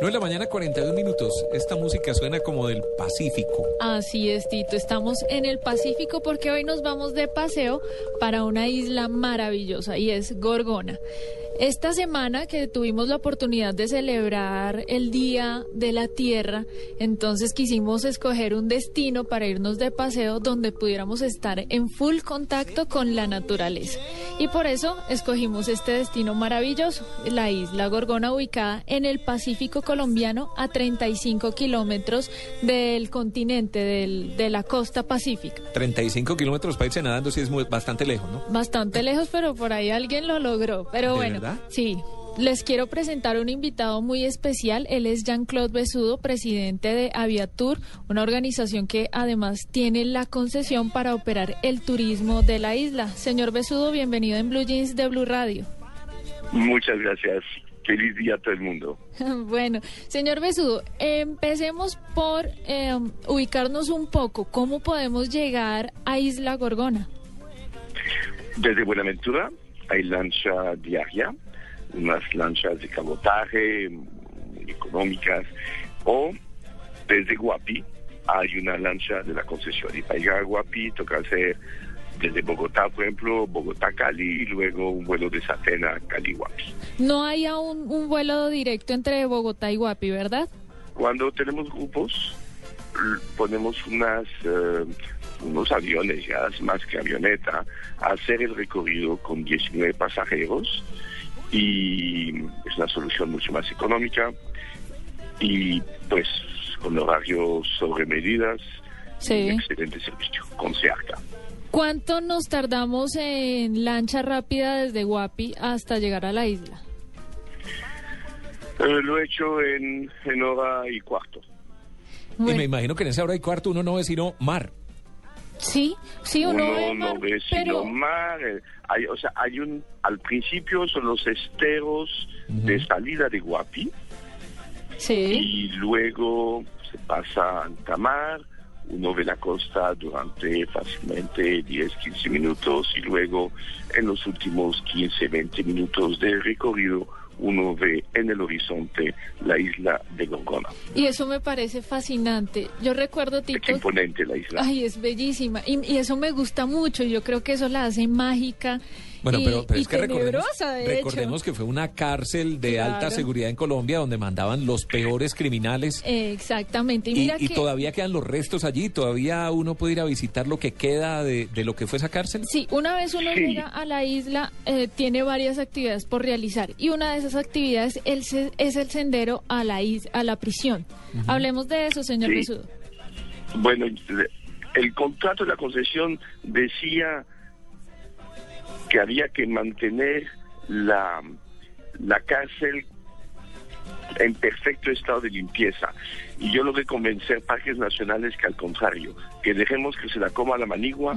No, en la mañana 41 minutos. Esta música suena como del Pacífico. Así es, Tito. Estamos en el Pacífico porque hoy nos vamos de paseo para una isla maravillosa y es Gorgona. Esta semana que tuvimos la oportunidad de celebrar el Día de la Tierra, entonces quisimos escoger un destino para irnos de paseo donde pudiéramos estar en full contacto con la naturaleza. Y por eso escogimos este destino maravilloso, la isla Gorgona ubicada en el Pacífico colombiano a 35 kilómetros del continente, del, de la costa pacífica. 35 kilómetros para irse nadando, sí es muy, bastante lejos, ¿no? Bastante lejos, pero por ahí alguien lo logró. Pero ¿De bueno, verdad? sí. Les quiero presentar un invitado muy especial. Él es Jean-Claude Besudo, presidente de Aviatur, una organización que además tiene la concesión para operar el turismo de la isla. Señor Besudo, bienvenido en Blue Jeans de Blue Radio. Muchas gracias. Feliz día a todo el mundo. Bueno, señor Besudo, empecemos por eh, ubicarnos un poco. ¿Cómo podemos llegar a Isla Gorgona? Desde Buenaventura hay lancha diaria, unas lanchas de cabotaje económicas, o desde Guapi hay una lancha de la concesión. Y para llegar a Guapi toca hacer desde Bogotá, por ejemplo, Bogotá-Cali y luego un vuelo de Satena Cali-Guapi. No hay aún un vuelo directo entre Bogotá y Guapi, ¿verdad? Cuando tenemos grupos, ponemos unas, eh, unos aviones, ya es más que avioneta, a hacer el recorrido con 19 pasajeros y es una solución mucho más económica y pues con horarios sobre medidas Sí. excelente servicio con Searca. ¿Cuánto nos tardamos en lancha rápida desde Guapi hasta llegar a la isla? Eh, lo he hecho en, en hora y cuarto. Y me imagino que en esa hora y cuarto uno no ve sino mar. Sí, sí, uno, uno ve no ve sino pero mar. eh, Hay, o sea, hay un, al principio son los esteros de salida de Guapi sí, y luego se pasa a Antamar, uno ve la costa durante fácilmente 10, 15 minutos y luego en los últimos 15, 20 minutos del recorrido uno ve en el horizonte la isla de Gorgona. y eso me parece fascinante. Yo recuerdo, Es Tito, imponente la isla. ay, es bellísima y, y eso me gusta mucho. Yo creo que eso la hace mágica Bueno, y, pero, pero y es que recordemos, recordemos que fue una cárcel de Claro. alta seguridad en Colombia donde mandaban los peores criminales. Eh, Exactamente. Y Y, mira y que todavía quedan los restos allí, todavía uno puede ir a visitar lo que queda de, de lo que fue esa cárcel. Sí, una vez uno Sí. llega a la isla, eh, tiene varias actividades por realizar y una de esas actividades es el sendero a la, is- a la prisión. Hablemos de eso, señor Sí. Besudo. Bueno, el contrato de la concesión decía que había que mantener la, la cárcel en perfecto estado de limpieza. Y yo logré convencer parques nacionales que al contrario, que dejemos que se la coma la manigua,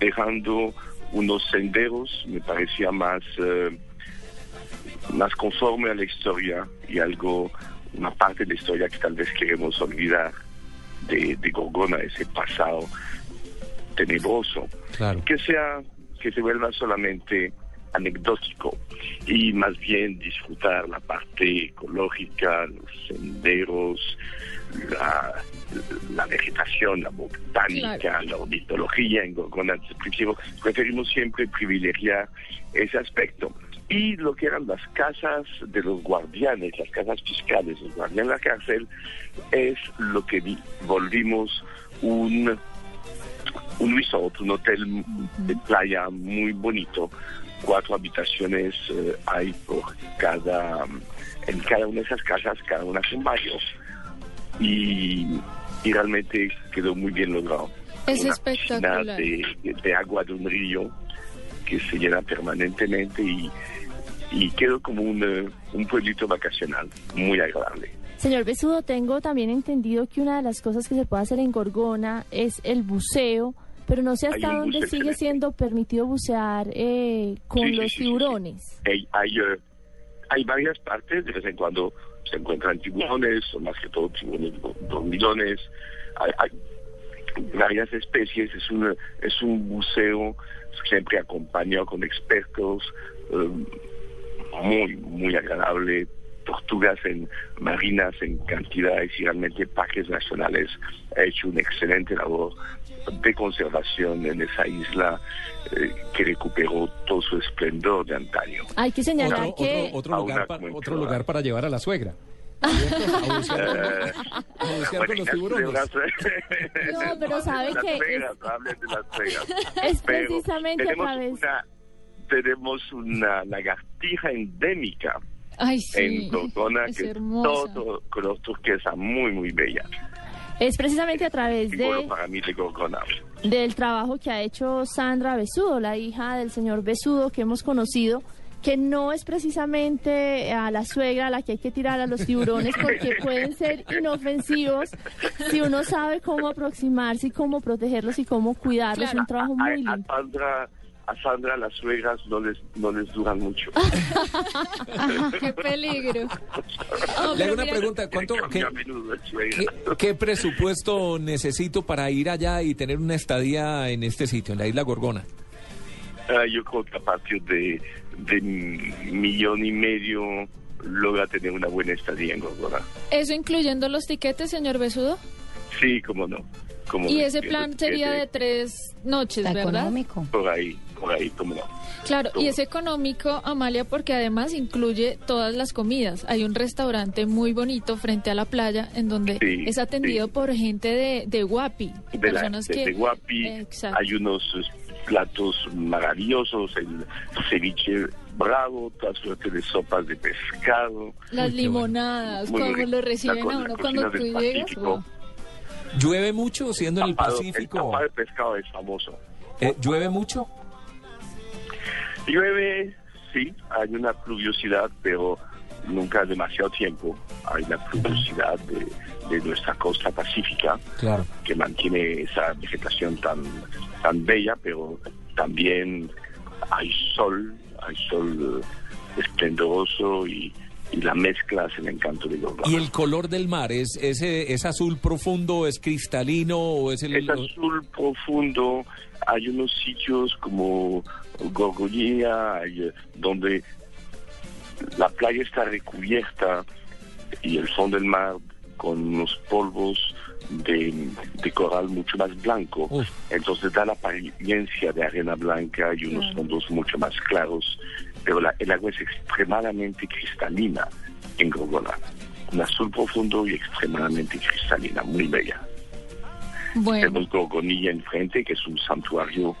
dejando unos senderos, me parecía más, eh, más conforme a la historia y algo, una parte de la historia que tal vez queremos olvidar de, de Gorgona, ese pasado tenebroso, Claro. que sea, que se vuelva solamente anecdótico y más bien disfrutar la parte ecológica, los senderos, la, la vegetación, la botánica, Claro. la ornitología en Gorgona. Preferimos siempre privilegiar ese aspecto. Y lo que eran las casas de los guardianes, las casas fiscales, los guardianes de la cárcel, es lo que vi- volvimos un un resort, un hotel de playa muy bonito. Cuatro habitaciones eh, hay por cada, en cada una de esas casas, cada una con baño. Y, y realmente quedó muy bien logrado. Es Una espectacular. de agua de un río que se llena permanentemente y, y quedó como un, eh, un pueblito vacacional muy agradable. Señor Besudo, tengo también entendido que una de las cosas que se puede hacer en Gorgona es el buceo, pero no sé hasta dónde sigue excelente. siendo permitido bucear eh, con Sí, los sí, sí, sí. tiburones. Hay, hay, eh, hay varias partes, de vez en cuando se encuentran tiburones, o más que todo tiburones do- dormilones. Hay, hay varias especies, es un, es un buceo siempre acompañado con expertos, eh, muy, muy agradable, tortugas en marinas en cantidades y realmente parques nacionales ha hecho una excelente labor de conservación en esa isla eh, que recuperó todo su esplendor de antaño. Hay que señalar Otro, que... otro, otro lugar, pa- otro lugar para llevar a la suegra. A con- Eh, a bucear con los tiburones. No, pero sabe Las que es- hablen de Las Vegas. Es Pero precisamente a través... Una, tenemos una lagartija endémica Ay, sí. en es que es todo color turquesa, muy, muy bella. Es precisamente a través de, del trabajo que ha hecho Sandra Besudo, la hija del señor Besudo que hemos conocido, que no es precisamente a la suegra a la que hay que tirar a los tiburones porque pueden ser inofensivos si uno sabe cómo aproximarse y cómo protegerlos y cómo cuidarlos. Es un trabajo muy a lindo. Sandra, a Sandra las suegras no les, no les duran mucho. Qué peligro. Le hago una mira, pregunta, ¿cuánto, qué, presupuesto necesito para ir allá y tener una estadía en este sitio, en la isla Gorgona? Ah, yo creo que a partir de, de un millón y medio logra tener una buena estadía en Gorgona. ¿Eso incluyendo los tiquetes, señor Besudo? Sí, cómo no. Y ese plan sería de tres noches, ¿verdad? económico. Por ahí, por ahí, cómo no. Claro, y es económico, Amalia, porque además incluye todas las comidas. Hay un restaurante muy bonito frente a la playa en donde Sí, es atendido sí. por gente de, de Guapi, de, la, personas de, que... de Guapi Exacto. hay unos eh, platos maravillosos, el ceviche bravo, toda suerte de sopas de pescado. Las limonadas, como lo reciben a uno cuando tú llegas. Wow. ¿Llueve mucho siendo en el Pacífico? El de pescado es famoso. Eh, ¿Llueve mucho? Llueve, sí, hay una pluviosidad, pero nunca demasiado tiempo. Hay la pluviosidad de, de nuestra costa pacífica Claro. que mantiene esa vegetación tan, tan bella, pero también hay sol, hay sol eh, esplendoroso y, y la mezcla es el encanto de. ¿Y el color del mar es, es, eh, es azul profundo, es cristalino o es el... Es azul profundo, hay unos sitios como Gorgonía, hay, eh, donde la playa está recubierta y el fondo del mar con unos polvos de, de coral mucho más blanco. Uf. Entonces da la apariencia de arena blanca y unos fondos mucho más claros, pero la- el agua es extremadamente cristalina en Gorgona. Un azul profundo y extremadamente cristalina, muy bella. Bueno, Tenemos Gorgonilla enfrente, que es un santuario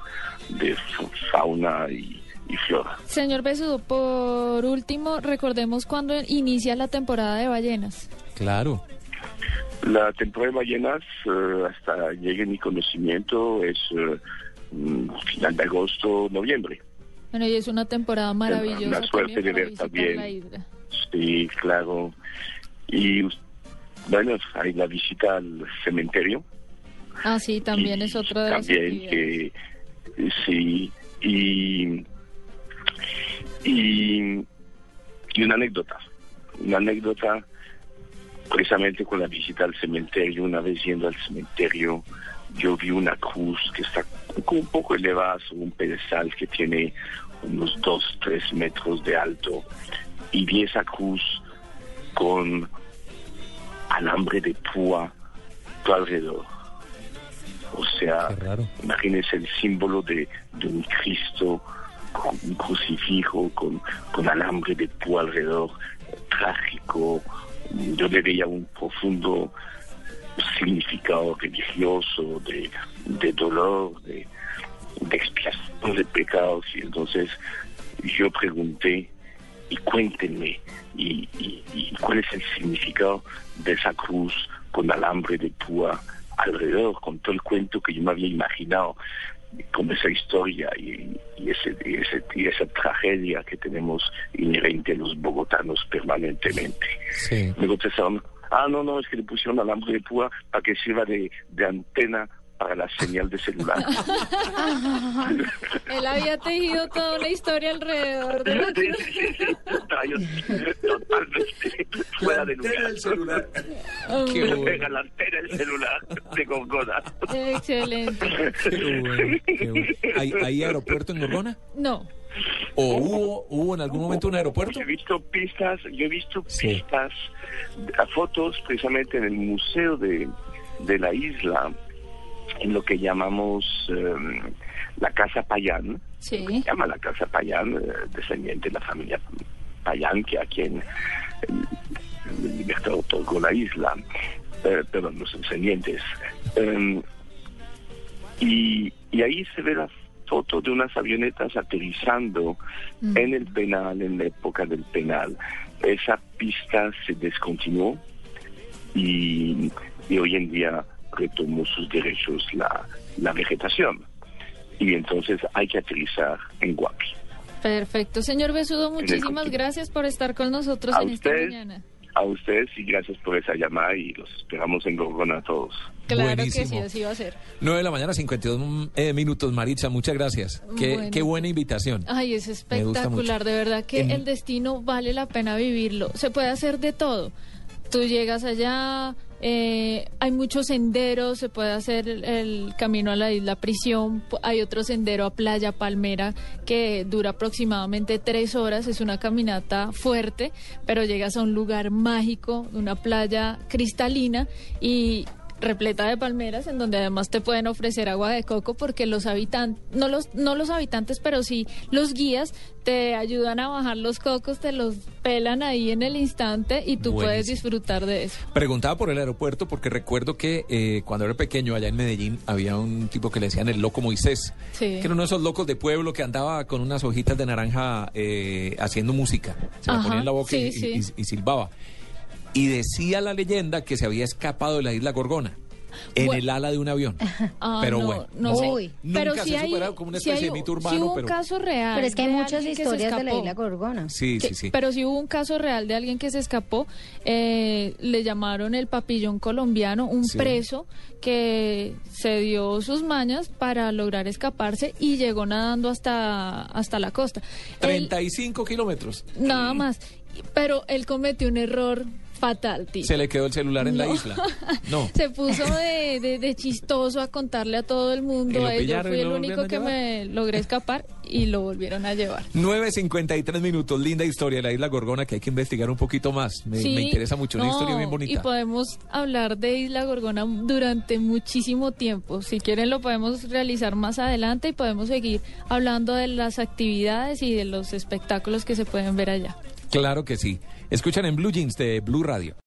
de fa- fauna y, y flora. señor Besudo, por último, recordemos cuándo inicia la temporada de ballenas. Claro. La temporada de ballenas, eh, hasta llegue mi conocimiento, es eh, mm, final de agosto, noviembre. Bueno, y es una temporada maravillosa la suerte también de ver también. Sí, claro. Y bueno, hay la visita al cementerio. Ah, sí, también Y es otra de También que, sí, y, y, y una anécdota. Una anécdota precisamente con la visita al cementerio. Una vez yendo al cementerio, yo vi una cruz que está un poco elevada sobre un pedestal que tiene unos dos, tres metros de alto. Y vi esa cruz con alambre de púa todo alrededor. O sea, imagínense el símbolo de, de un Cristo con un crucifijo, con, con alambre de púa alrededor, trágico. Yo le veía un profundo significado religioso, de, de dolor, de, de expiación de pecados. Y entonces yo pregunté, y cuéntenme, y, y- y cuál es el significado de esa cruz con alambre de púa alrededor, con todo el cuento que yo me había imaginado, con esa historia y, y ese, y, ese- y esa tragedia que tenemos inherente a los bogotanos permanentemente. Sí. Me contestaron, ah, no, no, es que le pusieron alambre de púa para que sirva de, de antena para la señal de celular. Él había tejido toda una historia alrededor de la Sí, sí, sí, totalmente fuera de lugar. del celular. Qué bueno. La antena del celular de Gorgona. Excelente. Qué bueno, qué bueno. ¿Hay, hay aeropuerto en Gorgona? No, ¿O hubo, hubo en algún momento un aeropuerto? Yo he visto pistas, yo he visto Sí. pistas, a fotos precisamente en el museo de, de la isla, en lo que llamamos em, la Casa Payán. Sí. Se llama la Casa Payán, eh, descendiente de la familia Payán, que a quien eh, el libertad otorgó la isla, eh, perdón, los descendientes. Em, y, y ahí se ve la foto de unas avionetas aterrizando Mm. en el penal, en la época del penal. Esa pista se descontinuó y, y hoy en día retomó sus derechos la, la vegetación. Y entonces hay que aterrizar en Guapi. Perfecto. Señor Besudo, muchísimas gracias por estar con nosotros A en esta usted. mañana. A ustedes y gracias por esa llamada y los esperamos en Gorgona a todos. Claro que sí, así va a ser. 9 de la mañana, 52 eh, minutos, Maritza, muchas gracias. Qué, Bueno. qué buena invitación. Ay, es espectacular, de verdad que En- el destino vale la pena vivirlo. Se puede hacer de todo. Tú llegas allá, eh, hay muchos senderos, se puede hacer el, el camino a la isla Prisión, hay otro sendero a Playa Palmera que dura aproximadamente tres horas, es una caminata fuerte, pero llegas a un lugar mágico, una playa cristalina y repleta de palmeras en donde además te pueden ofrecer agua de coco porque los habitantes, no los, no los habitantes, pero sí los guías te ayudan a bajar los cocos, te los pelan ahí en el instante y tú puedes disfrutar de eso. Preguntaba por el aeropuerto porque recuerdo que eh, cuando era pequeño allá en Medellín había un tipo que le decían el loco Moisés, Sí. que era uno de esos locos de pueblo que andaba con unas hojitas de naranja eh, haciendo música. Se la ponía en la boca y, sí, y- sí. y- y silbaba. Y decía la leyenda que se había escapado de la isla Gorgona en Bueno. el ala de un avión. Ah, pero no, bueno, no sé. Uy. nunca pero se ha superado como una especie hay- de mito sí urbano, hubo pero un caso real. Pero es que hay de muchas alguien que se historias de la escapó. isla Gorgona. sí, sí, Que- sí. Pero sí hubo un caso real de alguien que se escapó, eh, le llamaron el papillón colombiano, un Sí. preso que se dio sus mañas para lograr escaparse y llegó nadando hasta, hasta la costa. Él- 35 kilómetros. nada más, pero él cometió un error fatal, tío. Se le quedó el celular en la isla. No. Se puso de, de- de chistoso a contarle a todo el Y mundo. y fui el único a que me logré escapar y lo volvieron a llevar. 9.53 minutos, linda historia de la isla Gorgona que hay que investigar un poquito más. Me, Sí, me interesa mucho, una historia bien Y bonita. podemos hablar de Isla Gorgona durante muchísimo tiempo. Si quieren lo podemos realizar más adelante y podemos seguir hablando de las actividades y de los espectáculos que se pueden ver allá. Claro que sí. Escuchan en Blue Jeans de Blue Radio.